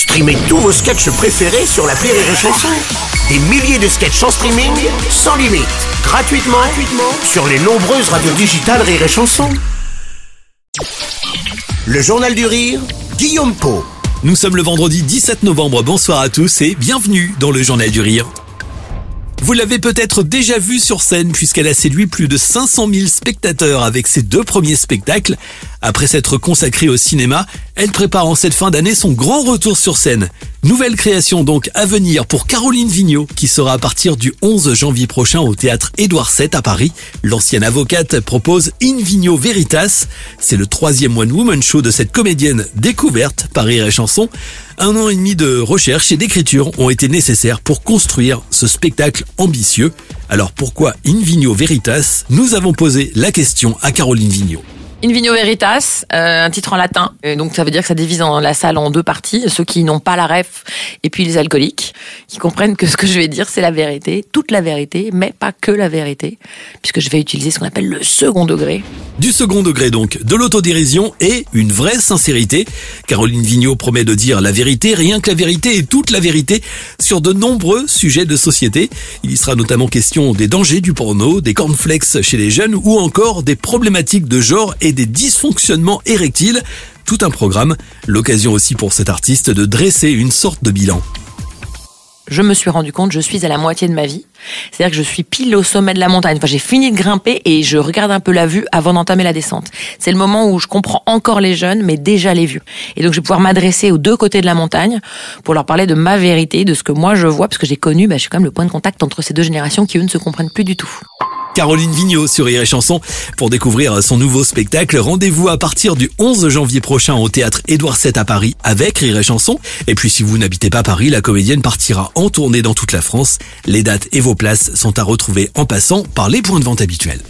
Streamez tous vos sketchs préférés sur la Rire et Chanson. Des milliers de sketchs en streaming, sans limite, gratuitement, sur les nombreuses radios digitales Rire et. Le Journal du Rire, Guillaume Po. Nous sommes le vendredi 17 novembre, bonsoir à tous et bienvenue dans le Journal du Rire. Vous l'avez peut-être déjà vue sur scène puisqu'elle a séduit plus de 500 000 spectateurs avec ses deux premiers spectacles. Après s'être consacrée au cinéma, elle prépare en cette fin d'année son grand retour sur scène. Nouvelle création donc à venir pour Caroline Vigneault qui sera à partir du 11 janvier prochain au théâtre Édouard VII à Paris. L'ancienne avocate propose In Veritas. C'est le troisième One Woman Show de cette comédienne découverte par Rire Chanson. Un an et demi de recherche et d'écriture ont été nécessaires pour construire ce spectacle ambitieux. Alors pourquoi In Veritas? Nous avons posé la question à Caroline Vigneault. In Vigno Veritas, euh, un titre en latin. Donc ça veut dire que ça divise dans la salle en deux parties, ceux qui n'ont pas la ref et puis les alcooliques, qui comprennent que ce que je vais dire c'est la vérité, toute la vérité, mais pas que la vérité, puisque je vais utiliser ce qu'on appelle le second degré. Du second degré donc, de l'autodérision et une vraie sincérité. Caroline Vigneault promet de dire la vérité, rien que la vérité et toute la vérité sur de nombreux sujets de société. Il y sera notamment question des dangers du porno, des cornflakes chez les jeunes ou encore des problématiques de genre et des dysfonctionnements érectiles. Tout un programme, l'occasion aussi pour cet artiste de dresser une sorte de bilan. Je me suis rendu compte, je suis à la moitié de ma vie. C'est-à-dire que je suis pile au sommet de la montagne. Enfin, j'ai fini de grimper et je regarde un peu la vue avant d'entamer la descente. C'est le moment où je comprends encore les jeunes, mais déjà les vues. Et donc, je vais pouvoir m'adresser aux deux côtés de la montagne pour leur parler de ma vérité, de ce que moi je vois, parce que j'ai connu, bah, je suis quand même le point de contact entre ces deux générations qui, eux, ne se comprennent plus du tout. Caroline Vigneault sur Rire Chanson. Pour découvrir son nouveau spectacle, rendez-vous à partir du 11 janvier prochain au théâtre Édouard VII à Paris avec Rire Chanson. Et puis si vous n'habitez pas Paris, la comédienne partira en tournée dans toute la France. Les dates et vos places sont à retrouver en passant par les points de vente habituels.